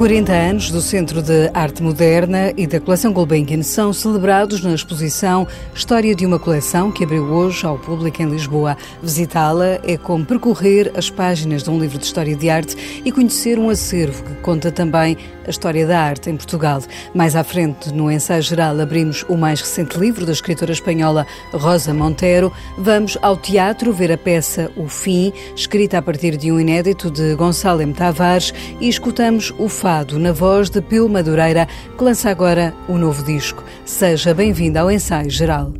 40 anos do Centro de Arte Moderna e da coleção Gulbenkian são celebrados na exposição História de uma Coleção, que abriu hoje ao público em Lisboa. Visitá-la é como percorrer as páginas de um livro de história de arte e conhecer um acervo que conta também a história da arte em Portugal. Mais à frente, no ensaio geral, abrimos o mais recente livro da escritora espanhola Rosa Montero. Vamos ao teatro ver a peça O Fim, escrita a partir de um inédito de Gonçalo M. Tavares, e escutamos o Na voz de Pio Madureira, que lança agora o novo disco. Seja bem-vindo ao ensaio geral.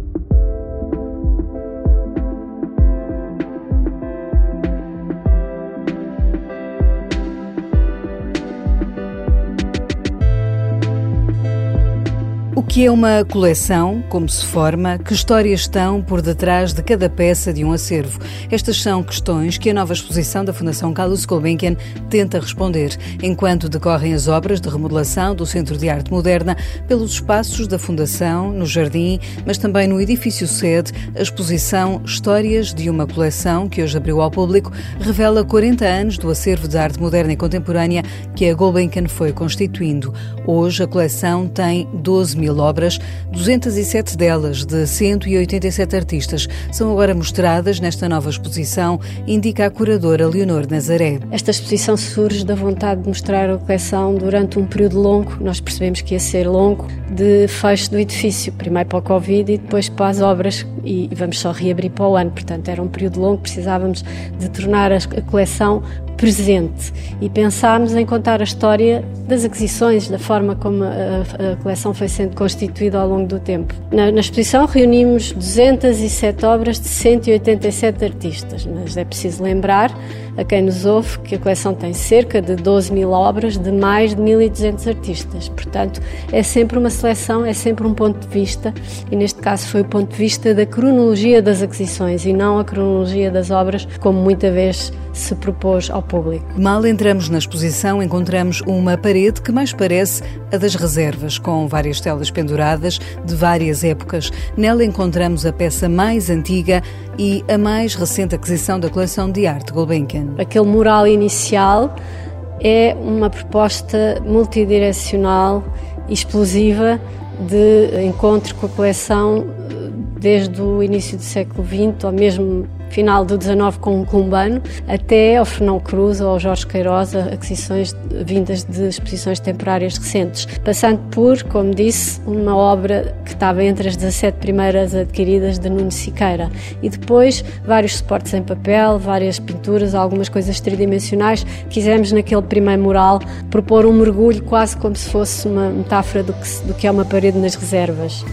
Que é uma coleção? Como se forma? Que histórias estão por detrás de cada peça de um acervo? Estas são questões que a nova exposição da Fundação Carlos Gulbenkian tenta responder, enquanto decorrem as obras de remodelação do Centro de Arte Moderna pelos espaços da Fundação, no Jardim, mas também no edifício sede, a exposição Histórias de uma Coleção, que hoje abriu ao público, revela 40 anos do acervo de arte moderna e contemporânea que a Gulbenkian foi constituindo. Hoje a coleção tem 12 mil obras, 207 delas, de 187 artistas, são agora mostradas nesta nova exposição, indica a curadora Leonor Nazaré. Esta exposição surge da vontade de mostrar a coleção durante um período longo, nós percebemos que ia ser longo, de fecho do edifício, primeiro para o Covid e depois para as obras, e vamos só reabrir para o ano, portanto era um período longo, precisávamos de tornar a coleção presente e pensámos em contar a história das aquisições, da forma como a, a coleção foi sendo constituída ao longo do tempo. Na, na, exposição reunimos 207 obras de 187 artistas, mas é preciso lembrar a quem nos ouve que a coleção tem cerca de 12 mil obras de mais de 1.200 artistas. Portanto, é sempre uma seleção, é sempre um ponto de vista e neste caso foi o ponto de vista da cronologia das aquisições e não a cronologia das obras, como muita vez se propôs ao público. Mal entramos na exposição, encontramos uma parede que mais parece a das reservas, com várias telas penduradas de várias épocas. Nela encontramos a peça mais antiga e a mais recente aquisição da coleção de arte Gulbenkian. Aquele mural inicial é uma proposta multidirecional, explosiva, de encontro com a coleção desde o início do século XX, ou mesmo final do 19 com o Columbano, até ao Fernão Cruz ou ao Jorge Queiroz, aquisições vindas de exposições temporárias recentes, passando por, como disse, uma obra que estava entre as 17 primeiras adquiridas de Nuno Siqueira. E depois vários suportes em papel, várias pinturas, algumas coisas tridimensionais. Quisemos naquele primeiro mural propor um mergulho quase como se fosse uma metáfora do que, do que é uma parede nas reservas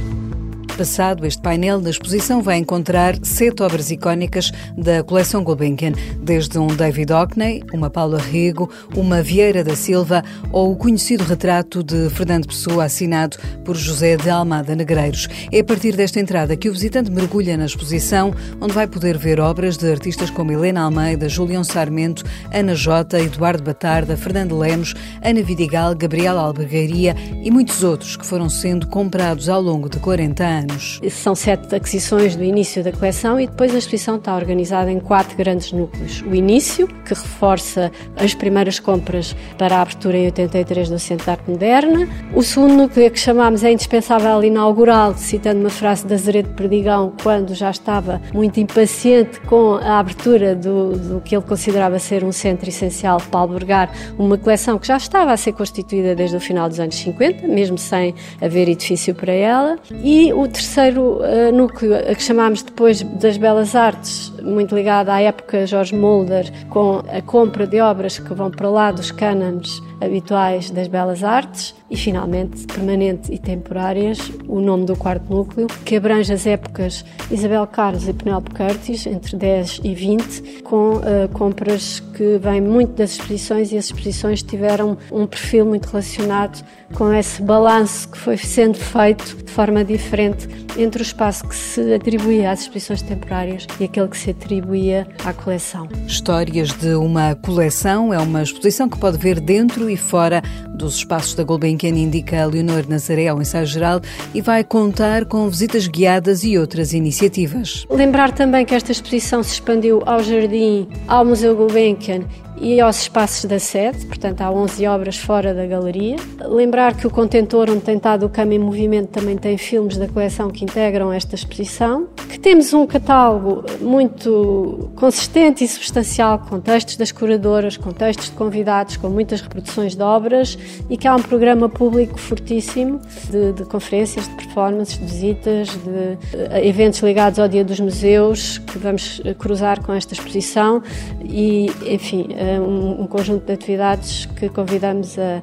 passado, este painel na exposição vai encontrar sete obras icónicas da coleção Gulbenkian, desde um David Hockney, uma Paula Rego, uma Vieira da Silva ou o conhecido retrato de Fernando Pessoa assinado por José de Almada Negreiros. É a partir desta entrada que o visitante mergulha na exposição, onde vai poder ver obras de artistas como Helena Almeida, Julião Sarmento, Ana Jota, Eduardo Batarda, Fernando Lemos, Ana Vidigal, Gabriela Albergaria e muitos outros que foram sendo comprados ao longo de 40 anos anos. São sete aquisições do início da coleção e depois a exposição está organizada em quatro grandes núcleos. O início, que reforça as primeiras compras para a abertura em 83 do Centro de Arte Moderna. O segundo núcleo, que chamámos é indispensável inaugural, citando uma frase da Azeredo Perdigão, quando já estava muito impaciente com a abertura do, do que ele considerava ser um centro essencial para albergar uma coleção que já estava a ser constituída desde o final dos anos 50, mesmo sem haver edifício para ela. E o terceiro uh, núcleo, a que chamámos depois das Belas Artes, muito ligado à época Jorge Mulder, com a compra de obras que vão para lá dos cânones habituais das belas artes e, finalmente, permanente e temporárias, o nome do quarto núcleo, que abrange as épocas Isabel Carlos e Penélope Curtis, entre 10 e 20, com uh, compras que vêm muito das exposições e as exposições tiveram um perfil muito relacionado com esse balanço que foi sendo feito de forma diferente entre o espaço que se atribuía às exposições temporárias e aquele que se atribuía à coleção. Histórias de uma coleção é uma exposição que pode ver dentro e fora dos espaços da Gulbenkian, indica Leonor Nazaré ao ensaio geral e vai contar com visitas guiadas e outras iniciativas. Lembrar também que esta exposição se expandiu ao Jardim, ao Museu Gulbenkian e aos espaços da sede, portanto há 11 obras fora da galeria. Lembrar que o contentor onde tem estado o Cama em Movimento também tem filmes da coleção que integram esta exposição, que temos um catálogo muito consistente e substancial com textos das curadoras, com textos de convidados, com muitas reproduções de obras e que há um programa público fortíssimo de, de conferências, de performances, de visitas, de, de eventos ligados ao Dia dos Museus que vamos cruzar com esta exposição e, enfim, um, um conjunto de atividades que convidamos a,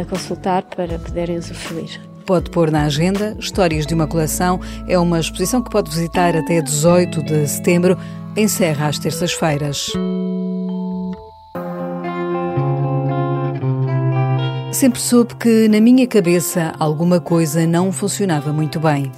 a consultar para poderem usufruir. Pode pôr na agenda Histórias de uma Coleção. É uma exposição que pode visitar até 18 de setembro. Encerra às terças-feiras. Sempre soube que na minha cabeça alguma coisa não funcionava muito bem.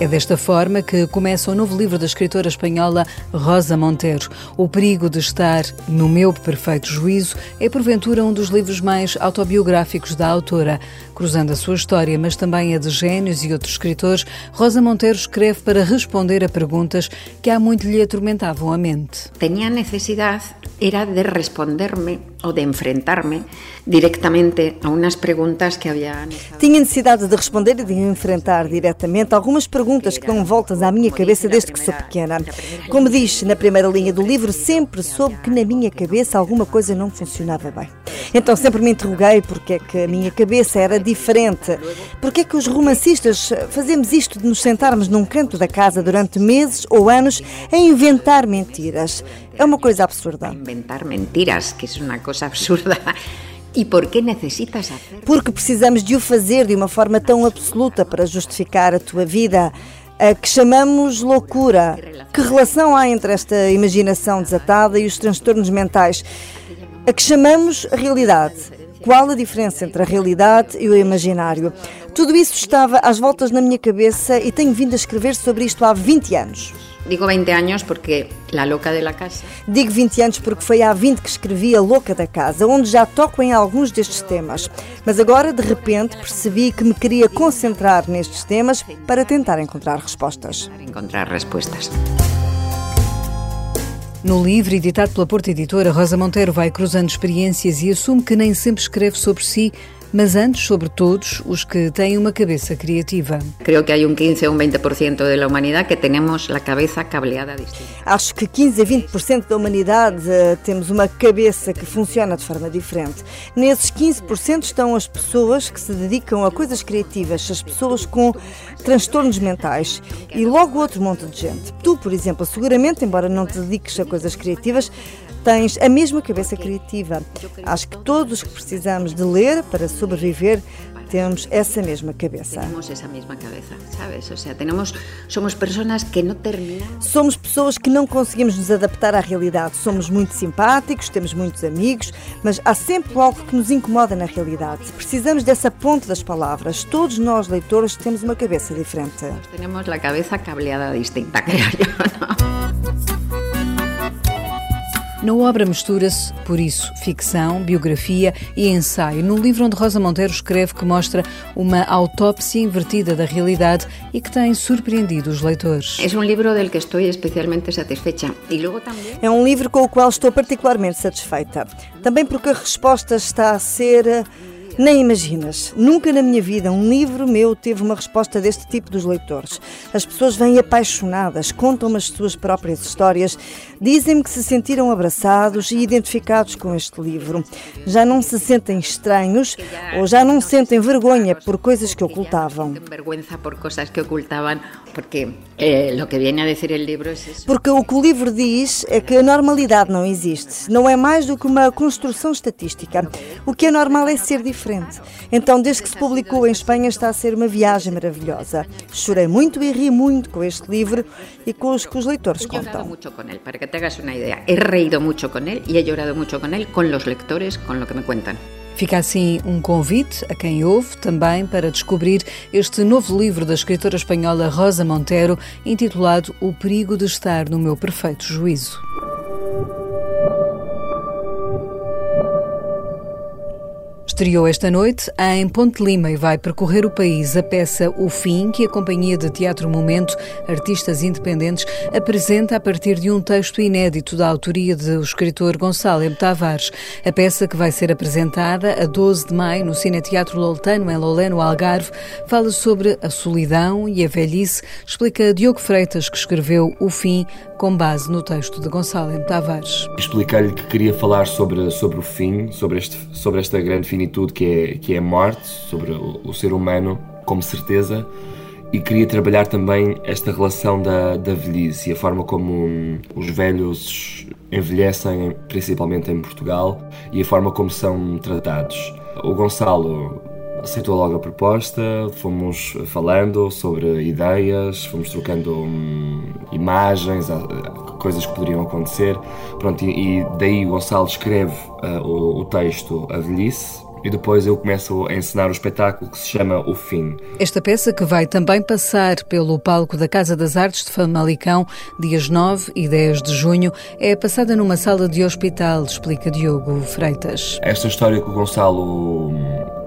É desta forma que começa o novo livro da escritora espanhola Rosa Montero. O perigo de estar no meu perfeito juízo é porventura um dos livros mais autobiográficos da autora. Cruzando a sua história, mas também a de gênios e outros escritores, Rosa Monteiro escreve para responder a perguntas que há muito lhe atormentavam a mente. Tinha necessidade era de responder-me ou de enfrentar-me diretamente a umas perguntas que havia. Tinha necessidade de responder e de enfrentar diretamente algumas perguntas que dão voltas à minha cabeça desde que sou pequena. Como diz na primeira linha do livro, sempre soube que na minha cabeça alguma coisa não funcionava bem. Então sempre me interroguei porque é que a minha cabeça era diferente. Porque é que os romancistas fazemos isto de nos sentarmos num canto da casa durante meses ou anos a inventar mentiras? É uma coisa absurda. Inventar mentiras, que é uma coisa absurda. E por que necessitas fazer? Porque precisamos de o fazer de uma forma tão absoluta para justificar a tua vida a que chamamos loucura. Que relação há entre esta imaginação desatada e os transtornos mentais? A que chamamos realidade. Qual a diferença entre a realidade e o imaginário? Tudo isso estava às voltas na minha cabeça e tenho vindo a escrever sobre isto há 20 anos. Digo 20 anos porque La Louca de la Casa. Digo 20 anos porque foi há 20 que escrevi A Louca da Casa, onde já toco em alguns destes temas. Mas agora, de repente, percebi que me queria concentrar nestes temas para tentar encontrar respostas. Encontrar respostas. No livro, editado pela Porta Editora, Rosa Monteiro vai cruzando experiências e assume que nem sempre escreve sobre si, mas antes sobre todos os que têm uma cabeça criativa. Creio que há um 15 ou um 20% da humanidade que temos a cabeça cableada distinta. Acho que 15 a 20% da humanidade uh, temos uma cabeça que funciona de forma diferente. Nesses 15% estão as pessoas que se dedicam a coisas criativas, as pessoas com transtornos mentais e logo outro monte de gente. Tu, por exemplo, seguramente, embora não te dediques a coisas criativas, tens a mesma cabeça criativa. Acho que todos os que precisamos de ler para sobreviver temos essa mesma cabeça. Temos essa mesma cabeça, sabes? Ou seja, temos, somos pessoas que não terminam. Somos pessoas que não conseguimos nos adaptar à realidade. Somos muito simpáticos, temos muitos amigos, mas há sempre algo que nos incomoda na realidade. Precisamos dessa ponte das palavras. Todos nós, leitores, temos uma cabeça diferente. Nós temos a cabeça cableada distinta, creio eu. Na obra mistura-se, por isso, ficção, biografia e ensaio. No livro onde Rosa Monteiro escreve que mostra uma autópsia invertida da realidade e que tem surpreendido os leitores. É um livro del que estou especialmente satisfeita. E logo também... É um livro com o qual estou particularmente satisfeita. Também porque a resposta está a ser nem imaginas. Nunca na minha vida um livro meu teve uma resposta deste tipo dos leitores. As pessoas vêm apaixonadas, contam as suas próprias histórias, dizem-me que se sentiram abraçados e identificados com este livro. Já não se sentem estranhos ou já não sentem vergonha por coisas que ocultavam. Vergonha por coisas que ocultavam, porque o que vem a dizer o livro isso. Porque o que o livro diz é que a normalidade não existe. Não é mais do que uma construção estatística. O que é normal é ser diferente frente. Então, desde que se publicou em Espanha, está a ser uma viagem maravilhosa. Chorei muito e ri muito com este livro e com os que os leitores contam. muito com ele, para que te hagas uma ideia. He reído muito com ele e he chorado muito com ele, com os leitores, com o que me contam. Fica assim um convite a quem ouve também para descobrir este novo livro da escritora espanhola Rosa Montero, intitulado O Perigo de Estar no Meu Perfeito Juízo. Estreou esta noite em Ponte Lima e vai percorrer o país a peça O Fim, que a Companhia de Teatro Momento, artistas independentes, apresenta a partir de um texto inédito da autoria do escritor Gonçalo M. Tavares. A peça, que vai ser apresentada a 12 de maio no Cine Teatro Loltano, em Lolé, no Algarve, fala sobre a solidão e a velhice, explica Diogo Freitas, que escreveu O Fim com base no texto de Gonçalo M. Tavares. Expliquei-lhe que queria falar sobre, sobre o fim, sobre, este, sobre esta grande finitude que é, que é a morte, sobre o, o ser humano como certeza, e queria trabalhar também esta relação da, da velhice e a forma como os velhos envelhecem, principalmente em Portugal, e a forma como são tratados. O Gonçalo aceitou logo a proposta, fomos falando sobre ideias, fomos trocando hum, imagens, coisas que poderiam acontecer. Pronto, e, e daí o Gonçalo escreve uh, o, o texto A Velhice, e depois eu começo a encenar o espetáculo que se chama O Fim. Esta peça que vai também passar pelo palco da Casa das Artes de Famalicão, dias 9 e 10 de junho, é passada numa sala de hospital, explica Diogo Freitas. Esta história que o Gonçalo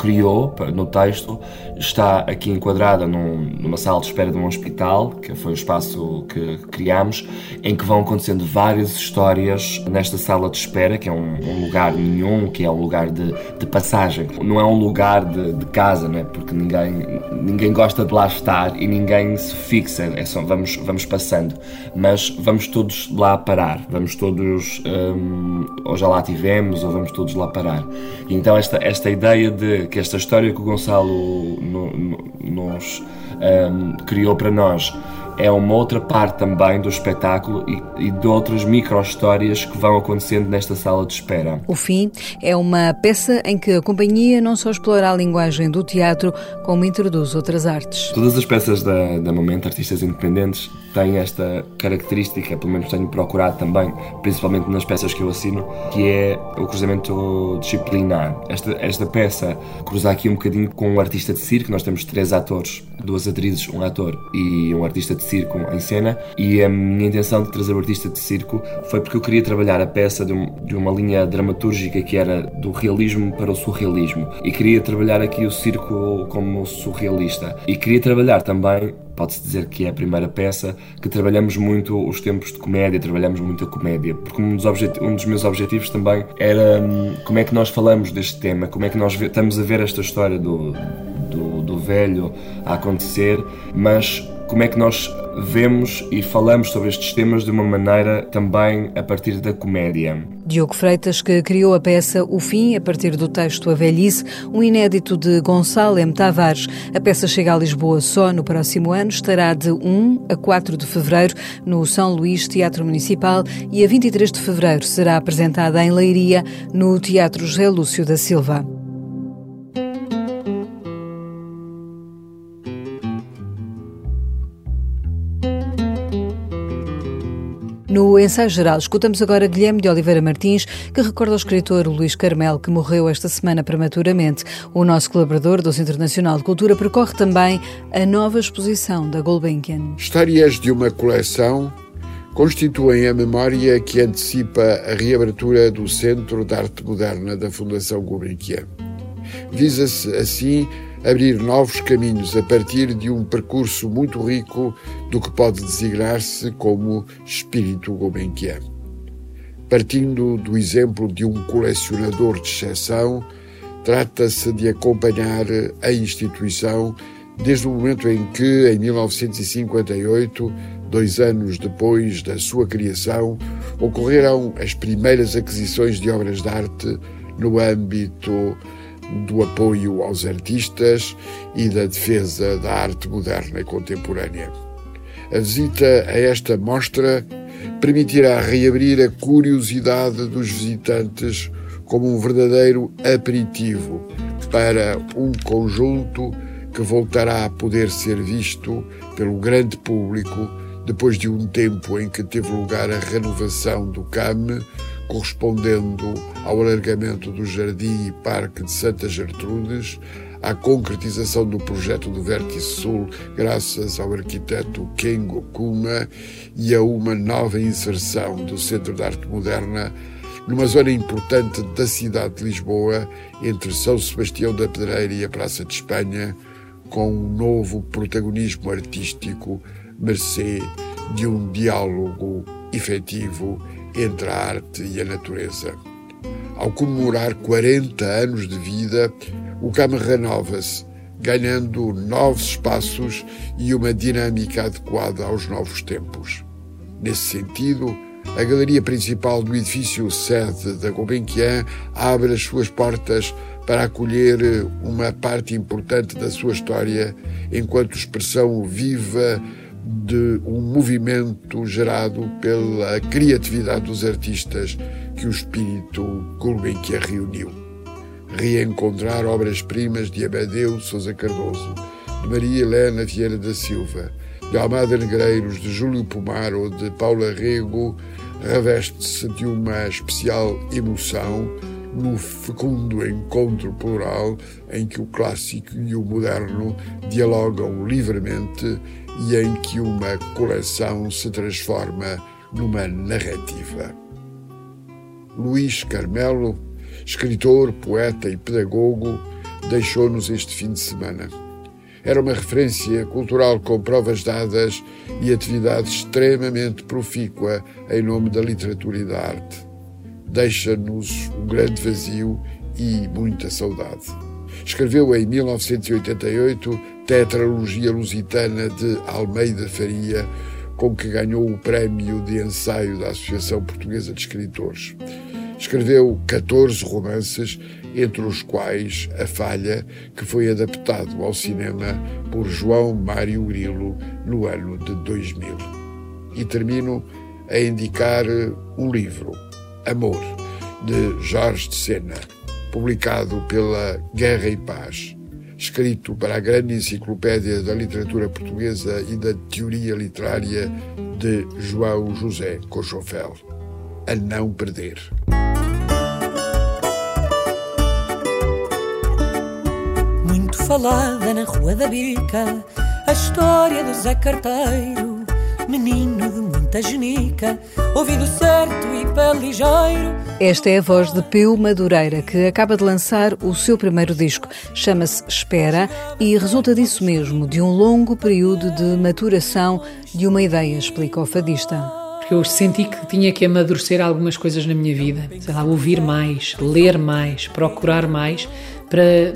criou no texto está aqui enquadrada num, numa sala de espera de um hospital, que foi o espaço que criamos, em que vão acontecendo várias histórias nesta sala de espera, que é um, um lugar nenhum, que é um lugar de, de passagem. Não é um lugar de, de, casa, né? porque ninguém, ninguém gosta de lá estar e ninguém se fixa, é só, vamos, vamos passando. Mas vamos todos lá parar, vamos todos, um, ou já lá tivemos, ou vamos todos lá parar. Então esta, esta ideia de que esta história que o Gonçalo no, no, nos um, criou para nós é uma outra parte também do espetáculo e, e de outras micro-histórias que vão acontecendo nesta sala de espera. O Fim é uma peça em que a companhia não só explora a linguagem do teatro, como introduz outras artes. Todas as peças da, da Momento, artistas independentes, têm esta característica, pelo menos tenho procurado também, principalmente nas peças que eu assino, que é o cruzamento disciplinar. Esta, esta peça cruza aqui um bocadinho com um artista de circo, nós temos três atores, duas atrizes, um ator e um artista de circo em cena, e a minha intenção de trazer o artista de circo foi porque eu queria trabalhar a peça de, um, de uma linha dramatúrgica que era do realismo para o surrealismo, e queria trabalhar aqui o circo como surrealista, e queria trabalhar também pode-se dizer que é a primeira peça que trabalhamos muito os tempos de comédia, trabalhamos muito a comédia, porque um dos, um dos meus objetivos também era hum, como é que nós falamos deste tema, como é que nós estamos a ver esta história do, do, do velho a acontecer, mas como é que nós vemos e falamos sobre estes temas de uma maneira também a partir da comédia. Diogo Freitas, que criou a peça O Fim, a partir do texto A Velhice, um inédito de Gonçalo M. Tavares. A peça chega a Lisboa só no próximo ano, estará de 1 a 4 de fevereiro no São Luís Teatro Municipal e a 23 de fevereiro será apresentada em Leiria, no Teatro José Lúcio da Silva. No ensaio geral, escutamos agora Guilherme de Oliveira Martins, que recorda o escritor Luís Carmel, que morreu esta semana prematuramente. O nosso colaborador do Centro Nacional de Cultura percorre também a nova exposição da Gulbenkian. Histórias de uma coleção constituem a memória que antecipa a reabertura do Centro de Arte Moderna da Fundação Gulbenkian. Visa-se, assim, abrir novos caminhos a partir de um percurso muito rico do que pode designar-se como espírito Gulbenkian. Partindo do exemplo de um colecionador de exceção, trata-se de acompanhar a instituição desde o momento em que, em 1958, dois anos depois da sua criação, ocorreram as primeiras aquisições de obras de arte no âmbito do apoio aos artistas e da defesa da arte moderna e contemporânea. A visita a esta mostra permitirá reabrir a curiosidade dos visitantes como um verdadeiro aperitivo para um conjunto que voltará a poder ser visto pelo grande público depois de um tempo em que teve lugar a renovação do CAM correspondendo ao alargamento do Jardim e Parque de Santa Gertrudes, à concretização do projeto do Vértice Sul, graças ao arquiteto Kengo Kuma, e a uma nova inserção do Centro de Arte Moderna numa zona importante da cidade de Lisboa, entre São Sebastião da Pedreira e a Praça de Espanha, com um novo protagonismo artístico, mercê de um diálogo efetivo entre a arte e a natureza. Ao comemorar 40 anos de vida, o CAM renova-se, ganhando novos espaços e uma dinâmica adequada aos novos tempos. Nesse sentido, a galeria principal do edifício sede da Gulbenkian abre as suas portas para acolher uma parte importante da sua história enquanto expressão viva de um movimento gerado pela criatividade dos artistas que o espírito Gulbenkian reuniu. Reencontrar obras-primas de Abadeu Sousa Cardoso, de Maria Helena Vieira da Silva, de Almada Negreiros, de Júlio Pomar ou de Paula Rego reveste-se de uma especial emoção no fecundo encontro plural em que o clássico e o moderno dialogam livremente e em que uma coleção se transforma numa narrativa. Luís Carmelo, escritor, poeta e pedagogo, deixou-nos este fim de semana. Era uma referência cultural com provas dadas e atividade extremamente profícua em nome da literatura e da arte. Deixa-nos um grande vazio e muita saudade. Escreveu em 1988 Tetralogia Lusitana de Almeida Faria, com que ganhou o prémio de ensaio da Associação Portuguesa de Escritores. Escreveu 14 romances, entre os quais A Falha, que foi adaptado ao cinema por João Mário Grilo no ano de 2000. E termino a indicar um livro, Amor, de Jorge de Sena, publicado pela Guerra e Paz, escrito para a grande enciclopédia da literatura portuguesa e da teoria literária de João José Cochofel. A não perder. Muito falada na Rua da Bica, a história do Zé Carteiro, menino de muita genica, ouvido certo e pé ligeiro. Esta é a voz de Peu Madureira, que acaba de lançar o seu primeiro disco. Chama-se Espera e resulta disso mesmo, de um longo período de maturação de uma ideia, explica o fadista porque eu senti que tinha que amadurecer algumas coisas na minha vida, sei lá, ouvir mais, ler mais, procurar mais, para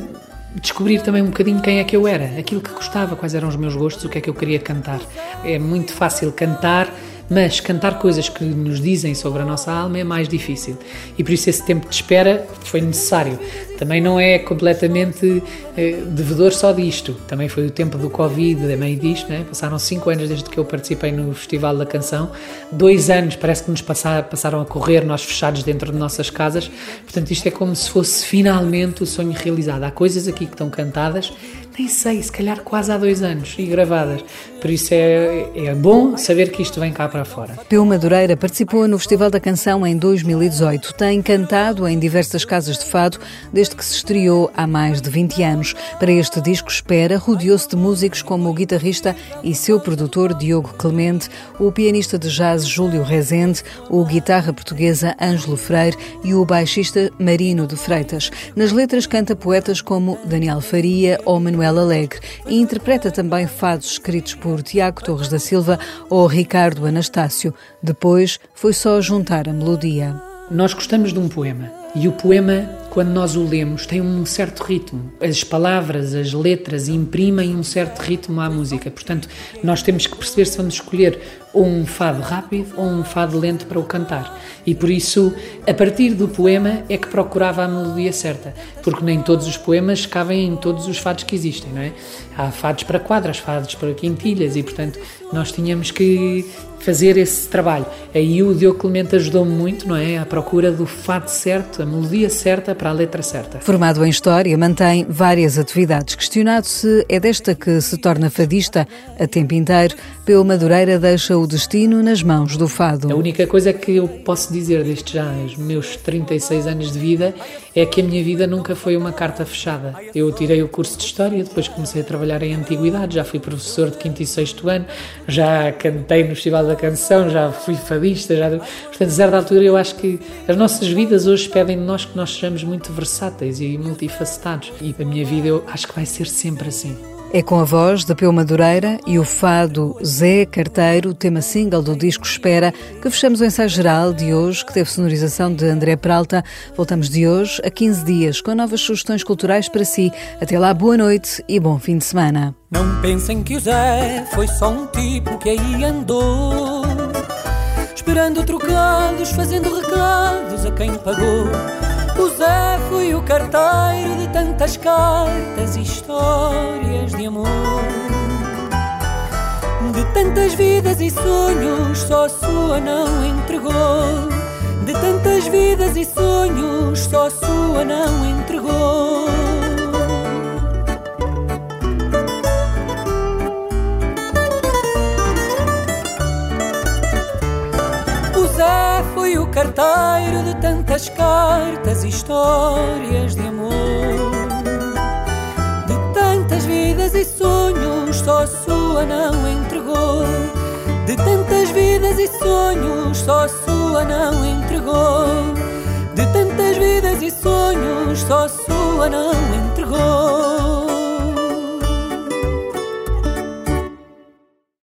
descobrir também um bocadinho quem é que eu era, aquilo que gostava, quais eram os meus gostos, o que é que eu queria cantar. É muito fácil cantar mas cantar coisas que nos dizem sobre a nossa alma é mais difícil. E por isso esse tempo de espera foi necessário. Também não é completamente eh, devedor só disto. Também foi o tempo do Covid, a meio disto, né? Passaram cinco anos desde que eu participei no Festival da Canção. Dois anos parece que nos passaram a correr, nós fechados dentro de nossas casas. Portanto, isto é como se fosse finalmente o sonho realizado. Há coisas aqui que estão cantadas nem sei, se calhar quase há dois anos e gravadas. Por isso é, é bom saber que isto vem cá para fora. Peu Madureira participou no Festival da Canção em 2018. Tem cantado em diversas casas de fado desde que se estreou há mais de 20 anos. Para este disco Espera, rodeou-se de músicos como o guitarrista e seu produtor Diogo Clemente, o pianista de jazz Júlio Rezende, o guitarra portuguesa Ângelo Freire e o baixista Marino de Freitas. Nas letras canta poetas como Daniel Faria ou Manuel Alegre e interpreta também fados escritos por Tiago Torres da Silva ou Ricardo Anastácio. Depois foi só juntar a melodia. Nós gostamos de um poema e o poema, quando nós o lemos, tem um certo ritmo. As palavras, as letras imprimem um certo ritmo à música. Portanto, nós temos que perceber se vamos escolher ou um fado rápido ou um fado lento para o cantar. E por isso, a partir do poema é que procurava a melodia certa, porque nem todos os poemas cabem em todos os fados que existem, não é? Há fados para quadras, fados para quintilhas e, portanto, nós tínhamos que fazer esse trabalho. Aí o Diogo Clemente ajudou-me muito, não é? À procura do fado certo, a melodia certa para a letra certa. Formado em História, mantém várias atividades. Questionado se é desta que se torna fadista a tempo inteiro, Peu Madureira deixa o o destino nas mãos do fado. A única coisa que eu posso dizer destes já os meus 36 anos de vida é que a minha vida nunca foi uma carta fechada. Eu tirei o curso de História, depois comecei a trabalhar em Antiguidade, já fui professor de 5 e 6 ano, já cantei no Festival da Canção, já fui fadista, já... portanto, a certa altura eu acho que as nossas vidas hoje pedem de nós que nós sejamos muito versáteis e multifacetados. E a minha vida eu acho que vai ser sempre assim. É com a voz da Peu Madureira e o fado Zé Carteiro, tema single do disco Espera, que fechamos o ensaio geral de hoje, que teve sonorização de André Peralta. Voltamos de hoje a 15 dias com novas sugestões culturais para si. Até lá, boa noite e bom fim de semana. Não pensem que o Zé foi só um tipo que aí andou, esperando trocados, fazendo recados a quem pagou. O Zé foi o carteiro de tantas cartas e histórias de amor. De tantas vidas e sonhos, só a sua não entregou. De tantas vidas e sonhos, só a sua não entregou. foi o carteiro e histórias de amor. De tantas vidas e sonhos, só a sua não entregou. De tantas vidas e sonhos, só a sua não entregou. De tantas vidas e sonhos, só a sua não